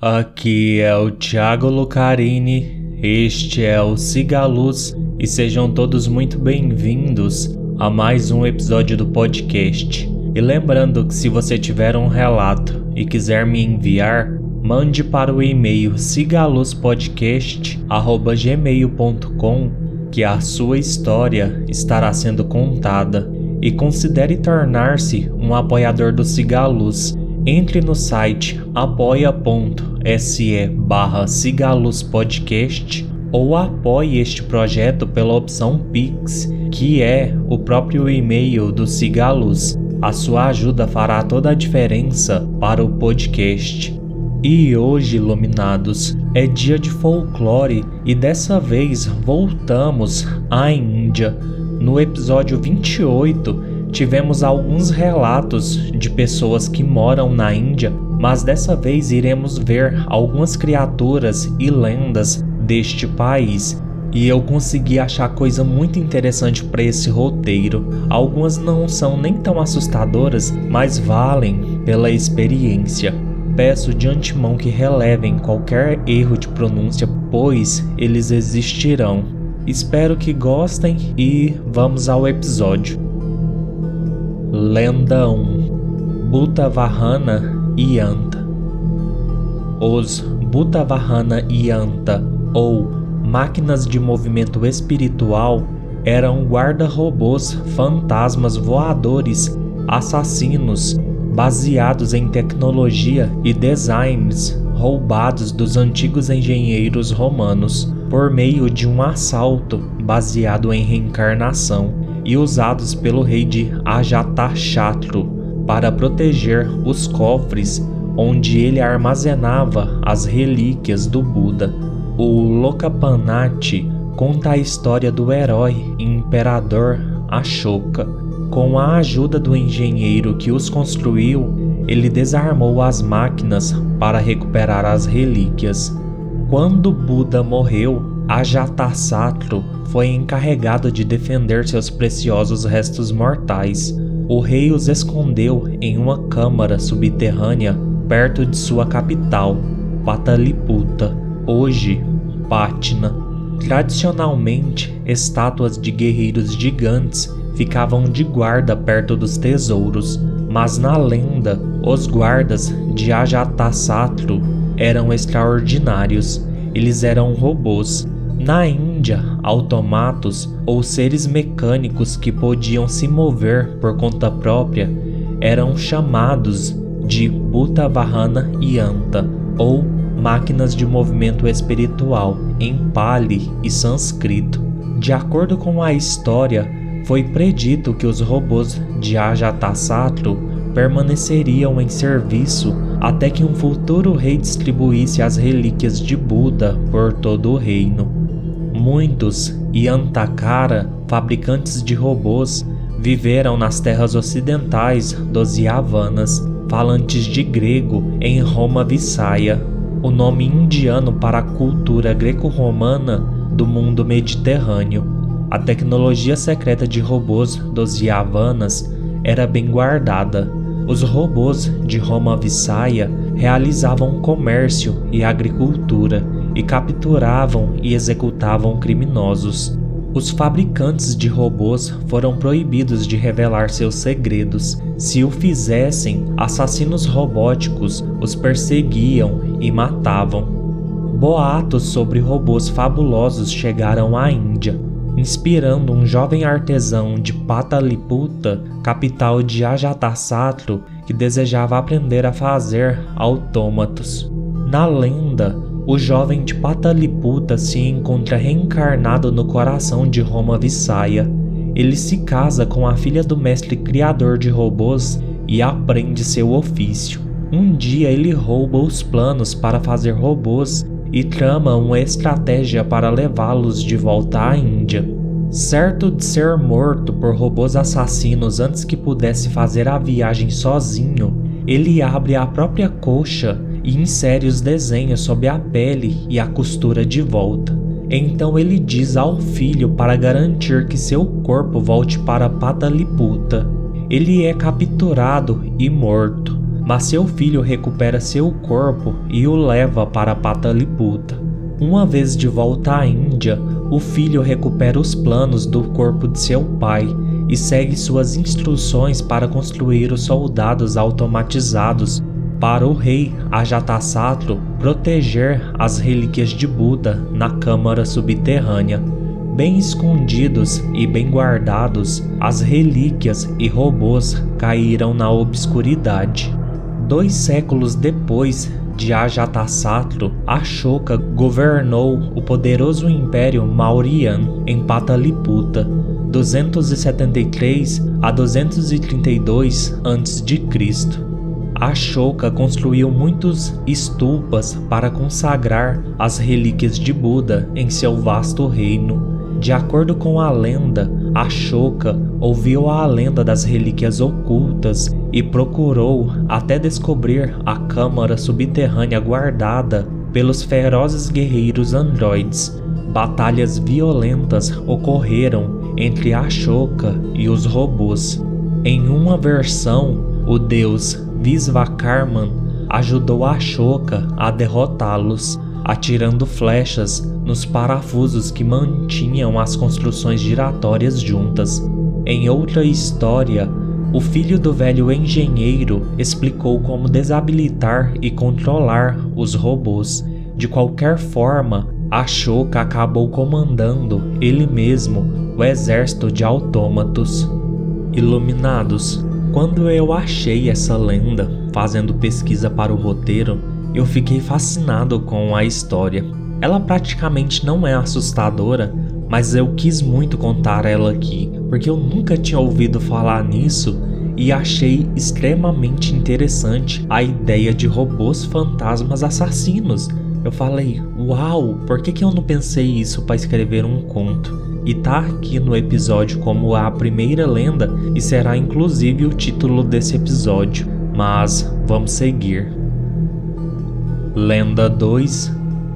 Aqui é o Thiago Lucarini, este é o Cigaluz e sejam todos muito bem-vindos a mais um episódio do podcast. E lembrando que se você tiver um relato e quiser me enviar, mande para o e-mail cigaluzpodcast@gmail.com que a sua história estará sendo contada e considere tornar-se um apoiador do Cigaluz. Entre no site apoia.se barra Podcast ou apoie este projeto pela opção Pix, que é o próprio e-mail do Cigaluz. A sua ajuda fará toda a diferença para o podcast. E hoje, iluminados, é dia de folclore e dessa vez voltamos à Índia. No episódio 28, tivemos alguns relatos de pessoas que moram na Índia, mas dessa vez iremos ver algumas criaturas e lendas deste país. E eu consegui achar coisa muito interessante para esse roteiro. Algumas não são nem tão assustadoras, mas valem pela experiência. Peço de antemão que relevem qualquer erro de pronúncia, pois eles existirão. Espero que gostem e vamos ao episódio. Lenda 1 Bhutavahana Yanta Os Bhutavahana Yanta, ou máquinas de movimento espiritual, eram guarda-robôs fantasmas voadores assassinos baseados em tecnologia e designs roubados dos antigos engenheiros romanos por meio de um assalto baseado em reencarnação e usados pelo rei de Ajatashatru para proteger os cofres onde ele armazenava as relíquias do Buda. O Lokapanati conta a história do herói imperador Ashoka. Com a ajuda do engenheiro que os construiu, ele desarmou as máquinas para recuperar as relíquias. Quando Buda morreu, Ajatasattu foi encarregado de defender seus preciosos restos mortais. O rei os escondeu em uma câmara subterrânea perto de sua capital, Pataliputa, hoje Patna. Tradicionalmente, estátuas de guerreiros gigantes ficavam de guarda perto dos tesouros, mas na lenda, os guardas de Ajatasattu eram extraordinários. Eles eram robôs na Índia, automatos ou seres mecânicos que podiam se mover por conta própria eram chamados de Bhutavahana Yanta ou máquinas de movimento espiritual em Pali e sânscrito. De acordo com a história, foi predito que os robôs de Ajatasattu permaneceriam em serviço até que um futuro rei distribuísse as relíquias de Buda por todo o reino. Muitos Yantakara, fabricantes de robôs, viveram nas terras ocidentais dos Yavanas, falantes de grego em Roma Vissaia, o nome indiano para a cultura greco-romana do mundo mediterrâneo. A tecnologia secreta de robôs dos Yavanas era bem guardada. Os robôs de Roma Vissaia realizavam comércio e agricultura e capturavam e executavam criminosos. Os fabricantes de robôs foram proibidos de revelar seus segredos. Se o fizessem, assassinos robóticos os perseguiam e matavam. Boatos sobre robôs fabulosos chegaram à Índia, inspirando um jovem artesão de Pataliputa, capital de Ajatasattu, que desejava aprender a fazer autômatos. Na lenda, o jovem de Pataliputa se encontra reencarnado no coração de Roma Vissaia. Ele se casa com a filha do mestre criador de robôs e aprende seu ofício. Um dia ele rouba os planos para fazer robôs e trama uma estratégia para levá-los de volta à Índia. Certo de ser morto por robôs assassinos antes que pudesse fazer a viagem sozinho, ele abre a própria coxa e insere os desenhos sobre a pele e a costura de volta. Então ele diz ao filho para garantir que seu corpo volte para Pataliputa. Ele é capturado e morto, mas seu filho recupera seu corpo e o leva para Pataliputa. Uma vez de volta à Índia, o filho recupera os planos do corpo de seu pai e segue suas instruções para construir os soldados automatizados para o rei Ajatasattu proteger as relíquias de Buda na câmara subterrânea. Bem escondidos e bem guardados, as relíquias e robôs caíram na obscuridade. Dois séculos depois de Ajatasattu, Ashoka governou o poderoso Império Mauryan em Pataliputa, 273 a 232 a.C. Ashoka construiu muitos estupas para consagrar as relíquias de Buda em seu vasto reino. De acordo com a lenda, Ashoka ouviu a lenda das relíquias ocultas e procurou até descobrir a câmara subterrânea guardada pelos ferozes guerreiros androides. Batalhas violentas ocorreram entre Ashoka e os robôs. Em uma versão, o deus Visvakarman ajudou Ashoka a derrotá-los, atirando flechas nos parafusos que mantinham as construções giratórias juntas. Em outra história, o filho do velho engenheiro explicou como desabilitar e controlar os robôs. De qualquer forma, Ashoka acabou comandando ele mesmo o exército de autômatos. Iluminados, quando eu achei essa lenda fazendo pesquisa para o roteiro, eu fiquei fascinado com a história. Ela praticamente não é assustadora, mas eu quis muito contar ela aqui, porque eu nunca tinha ouvido falar nisso e achei extremamente interessante a ideia de robôs fantasmas assassinos. Eu falei, uau, por que, que eu não pensei isso para escrever um conto? E tá aqui no episódio como a primeira lenda e será inclusive o título desse episódio. Mas vamos seguir. Lenda 2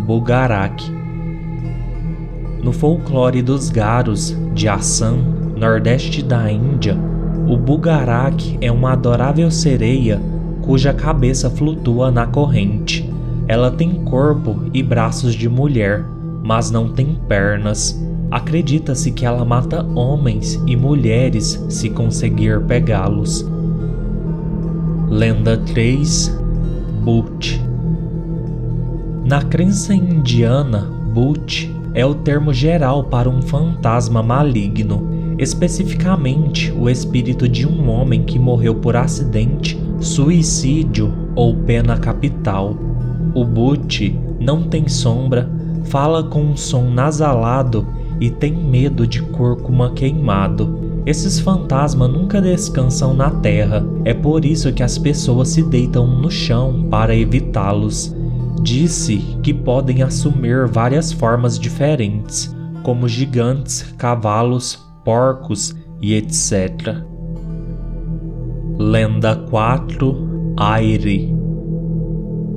Bugarak No folclore dos Garos de Assam, nordeste da Índia, o Bugarak é uma adorável sereia cuja cabeça flutua na corrente. Ela tem corpo e braços de mulher, mas não tem pernas. Acredita-se que ela mata homens e mulheres se conseguir pegá-los. Lenda 3 Bhut Na crença indiana, Bhut é o termo geral para um fantasma maligno, especificamente o espírito de um homem que morreu por acidente, suicídio ou pena capital. O Bhut não tem sombra, fala com um som nasalado e tem medo de cúrcuma queimado. Esses fantasmas nunca descansam na terra, é por isso que as pessoas se deitam no chão para evitá-los. Disse que podem assumir várias formas diferentes, como gigantes, cavalos, porcos e etc. Lenda 4 Aire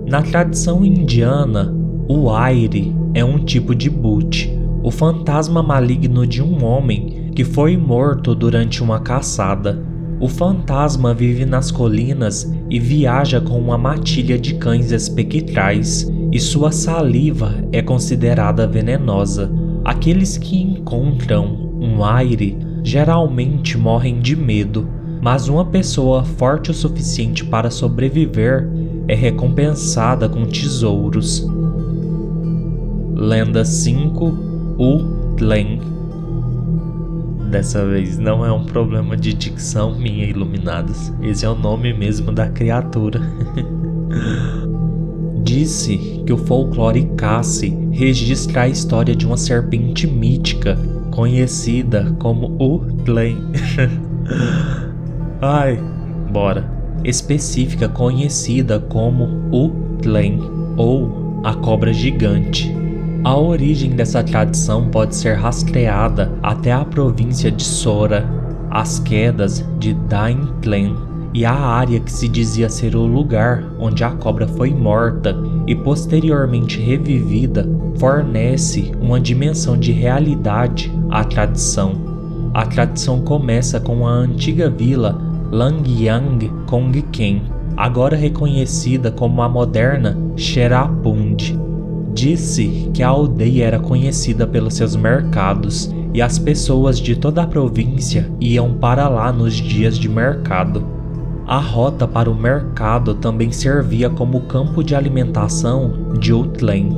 Na tradição indiana, o aire é um tipo de boot o fantasma maligno de um homem que foi morto durante uma caçada. O fantasma vive nas colinas e viaja com uma matilha de cães espectrais, e sua saliva é considerada venenosa. Aqueles que encontram um aire geralmente morrem de medo, mas uma pessoa forte o suficiente para sobreviver é recompensada com tesouros. Lenda 5 o Tlen. Dessa vez não é um problema de dicção minha, iluminados. Esse é o nome mesmo da criatura. Disse que o folclore Cassi registra a história de uma serpente mítica conhecida como o Tlen. Ai, bora. Específica conhecida como o Tlen ou a cobra gigante. A origem dessa tradição pode ser rastreada até a província de Sora, as quedas de Daintlen e a área que se dizia ser o lugar onde a cobra foi morta e posteriormente revivida fornece uma dimensão de realidade à tradição. A tradição começa com a antiga vila Langyang Kongken, agora reconhecida como a moderna Cherapund. Disse que a aldeia era conhecida pelos seus mercados e as pessoas de toda a província iam para lá nos dias de mercado. A rota para o mercado também servia como campo de alimentação de Utlen.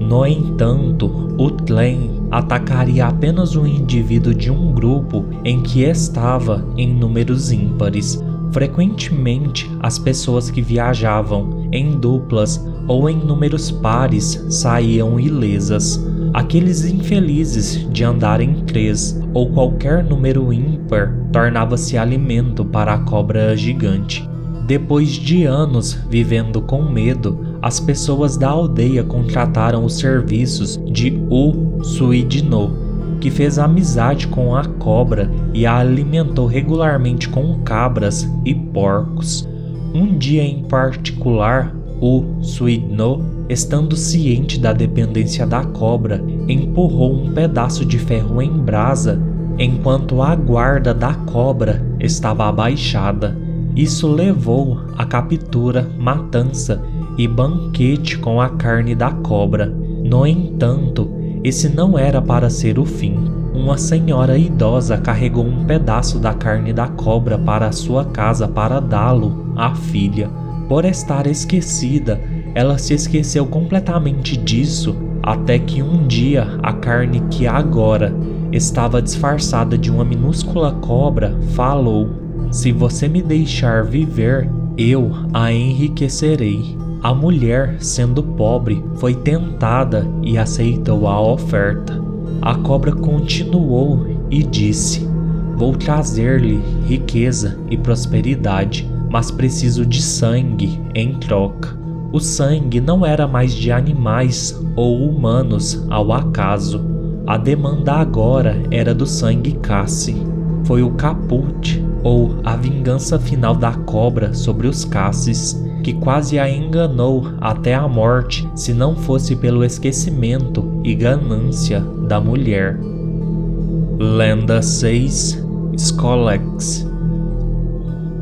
No entanto, Utlen atacaria apenas um indivíduo de um grupo em que estava em números ímpares. Frequentemente, as pessoas que viajavam em duplas ou em números pares saíam ilesas. Aqueles infelizes de andar em três ou qualquer número ímpar tornava-se alimento para a cobra gigante. Depois de anos vivendo com medo, as pessoas da aldeia contrataram os serviços de U Suidno, que fez amizade com a cobra e a alimentou regularmente com cabras e porcos. Um dia em particular, o Suidno, estando ciente da dependência da cobra, empurrou um pedaço de ferro em brasa enquanto a guarda da cobra estava abaixada. Isso levou à captura, matança e banquete com a carne da cobra. No entanto, esse não era para ser o fim. Uma senhora idosa carregou um pedaço da carne da cobra para sua casa para dá-lo à filha. Por estar esquecida, ela se esqueceu completamente disso até que um dia a carne que agora estava disfarçada de uma minúscula cobra falou se você me deixar viver, eu a enriquecerei. A mulher, sendo pobre, foi tentada e aceitou a oferta. A cobra continuou e disse: Vou trazer-lhe riqueza e prosperidade, mas preciso de sangue em troca. O sangue não era mais de animais ou humanos ao acaso. A demanda agora era do sangue Cassi. Foi o caput ou a vingança final da cobra sobre os Cassis, que quase a enganou até a morte se não fosse pelo esquecimento e ganância da mulher. Lenda 6 Skolex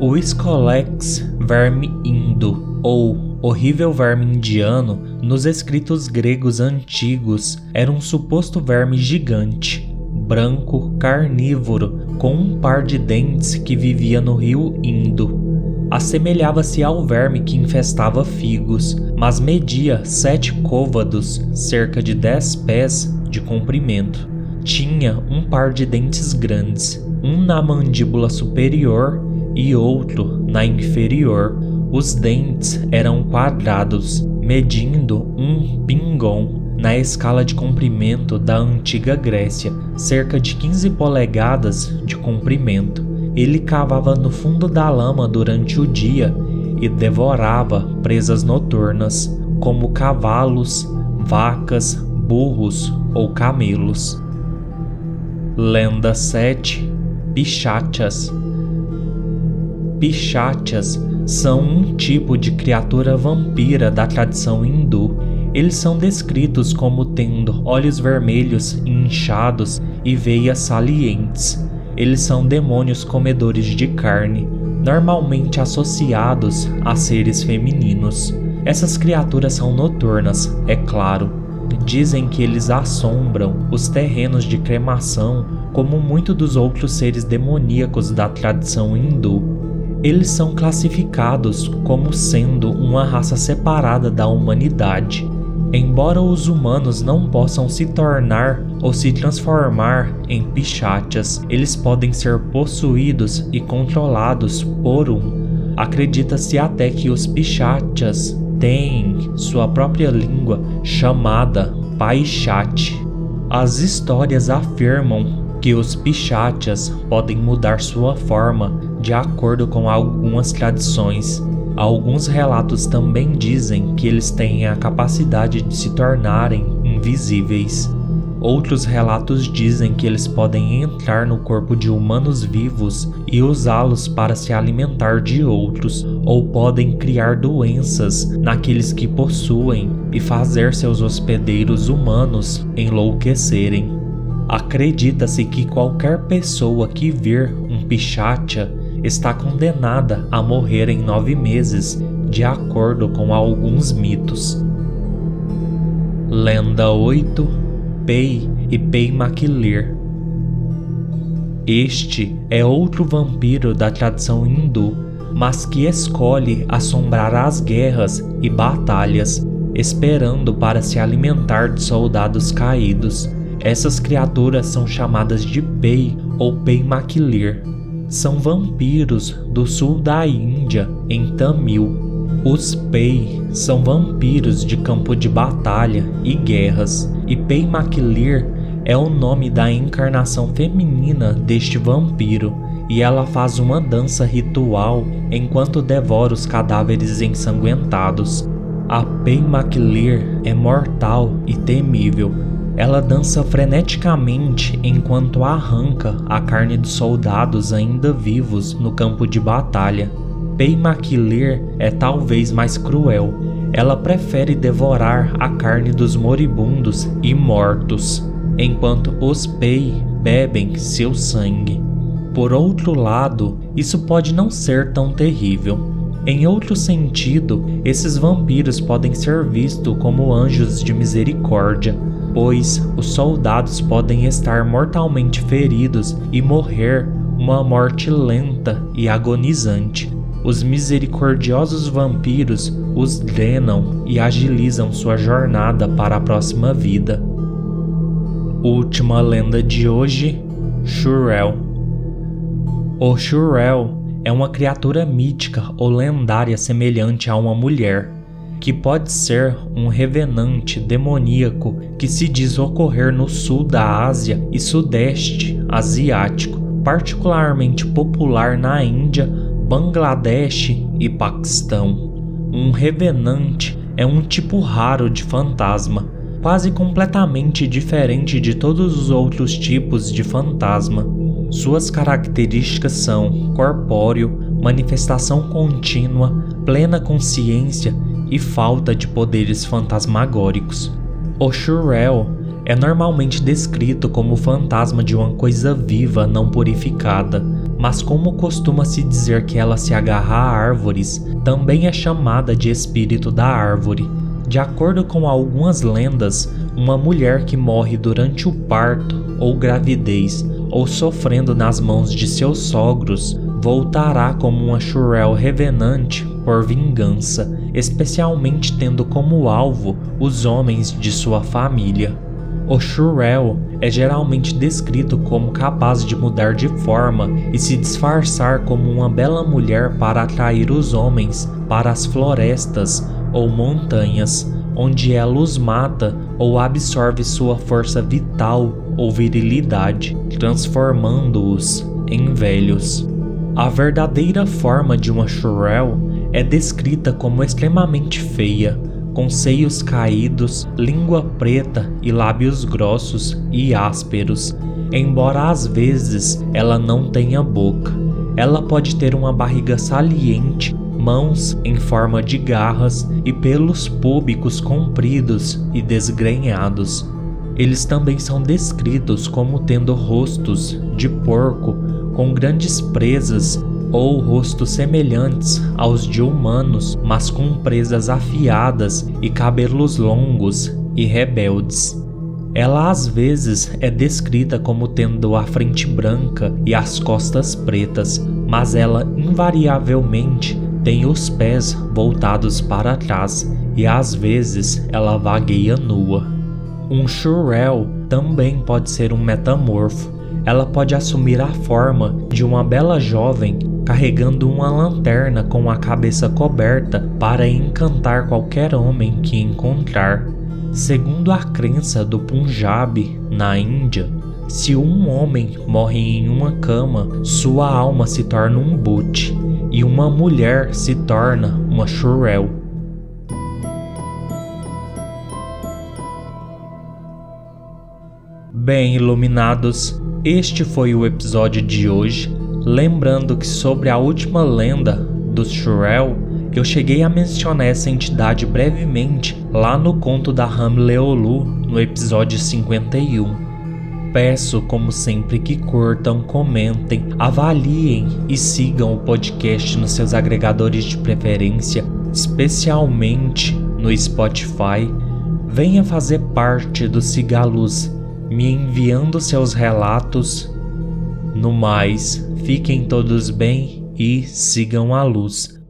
O Skolex, verme indo, ou horrível verme indiano, nos escritos gregos antigos, era um suposto verme gigante, branco, carnívoro, com um par de dentes que vivia no rio Indo. Assemelhava-se ao verme que infestava figos, mas media sete côvados, cerca de dez pés de comprimento. Tinha um par de dentes grandes, um na mandíbula superior e outro na inferior. Os dentes eram quadrados, medindo um pingon na escala de comprimento da antiga Grécia, cerca de 15 polegadas de comprimento. Ele cavava no fundo da lama durante o dia e devorava presas noturnas, como cavalos, vacas, burros ou camelos. Lenda 7 Pichachas Pichachas são um tipo de criatura vampira da tradição hindu eles são descritos como tendo olhos vermelhos inchados e veias salientes. Eles são demônios comedores de carne, normalmente associados a seres femininos. Essas criaturas são noturnas, é claro. Dizem que eles assombram os terrenos de cremação, como muitos dos outros seres demoníacos da tradição hindu. Eles são classificados como sendo uma raça separada da humanidade Embora os humanos não possam se tornar ou se transformar em pichachas, eles podem ser possuídos e controlados por um. Acredita-se até que os pichachas têm sua própria língua chamada Paichat. As histórias afirmam que os pichachas podem mudar sua forma de acordo com algumas tradições Alguns relatos também dizem que eles têm a capacidade de se tornarem invisíveis. Outros relatos dizem que eles podem entrar no corpo de humanos vivos e usá-los para se alimentar de outros, ou podem criar doenças naqueles que possuem e fazer seus hospedeiros humanos enlouquecerem. Acredita-se que qualquer pessoa que vir um pichacha está condenada a morrer em nove meses, de acordo com alguns mitos. Lenda 8 Pei e Pei Maquilir Este é outro vampiro da tradição hindu, mas que escolhe assombrar as guerras e batalhas, esperando para se alimentar de soldados caídos. Essas criaturas são chamadas de Pei ou Pei Maquilir. São vampiros do sul da Índia, em Tamil, os Pei são vampiros de campo de batalha e guerras, e Pei Maquilir é o nome da encarnação feminina deste vampiro, e ela faz uma dança ritual enquanto devora os cadáveres ensanguentados. A Pei Maquilir é mortal e temível. Ela dança freneticamente enquanto arranca a carne dos soldados ainda vivos no campo de batalha. Pei Maquilir é talvez mais cruel. Ela prefere devorar a carne dos moribundos e mortos, enquanto os Pei bebem seu sangue. Por outro lado, isso pode não ser tão terrível. Em outro sentido, esses vampiros podem ser vistos como anjos de misericórdia, pois os soldados podem estar mortalmente feridos e morrer uma morte lenta e agonizante, os misericordiosos vampiros os drenam e agilizam sua jornada para a próxima vida. Última lenda de hoje: Shurel. O Shurel é uma criatura mítica ou lendária semelhante a uma mulher, que pode ser um revenante demoníaco que se diz ocorrer no sul da Ásia e sudeste asiático, particularmente popular na Índia, Bangladesh e Paquistão. Um revenante é um tipo raro de fantasma, quase completamente diferente de todos os outros tipos de fantasma. Suas características são corpóreo, manifestação contínua, plena consciência e falta de poderes fantasmagóricos. O Shurel é normalmente descrito como o fantasma de uma coisa viva não purificada, mas como costuma-se dizer que ela se agarra a árvores, também é chamada de espírito da árvore. De acordo com algumas lendas, uma mulher que morre durante o parto ou gravidez ou sofrendo nas mãos de seus sogros voltará como uma Shurel revenante por vingança, especialmente tendo como alvo os homens de sua família. O Shurel é geralmente descrito como capaz de mudar de forma e se disfarçar como uma bela mulher para atrair os homens para as florestas ou montanhas, onde ela os mata ou absorve sua força vital ou virilidade, transformando-os em velhos. A verdadeira forma de uma Shurel é descrita como extremamente feia, com seios caídos, língua preta e lábios grossos e ásperos, embora às vezes ela não tenha boca. Ela pode ter uma barriga saliente, mãos em forma de garras e pelos púbicos compridos e desgrenhados. Eles também são descritos como tendo rostos de porco com grandes presas ou rostos semelhantes aos de humanos, mas com presas afiadas e cabelos longos e rebeldes. Ela às vezes é descrita como tendo a frente branca e as costas pretas, mas ela invariavelmente tem os pés voltados para trás e às vezes ela vagueia nua. Um Shurel também pode ser um metamorfo. Ela pode assumir a forma de uma bela jovem carregando uma lanterna com a cabeça coberta para encantar qualquer homem que encontrar. Segundo a crença do Punjab, na Índia, se um homem morre em uma cama, sua alma se torna um boot e uma mulher se torna uma shurel. Bem, iluminados, este foi o episódio de hoje. Lembrando que sobre a última lenda dos Shurel, eu cheguei a mencionar essa entidade brevemente lá no conto da Hamleolu, no episódio 51. peço, como sempre, que curtam, comentem, avaliem e sigam o podcast nos seus agregadores de preferência, especialmente no Spotify. Venha fazer parte do Cigaluz, me enviando seus relatos. No mais, fiquem todos bem e sigam a luz.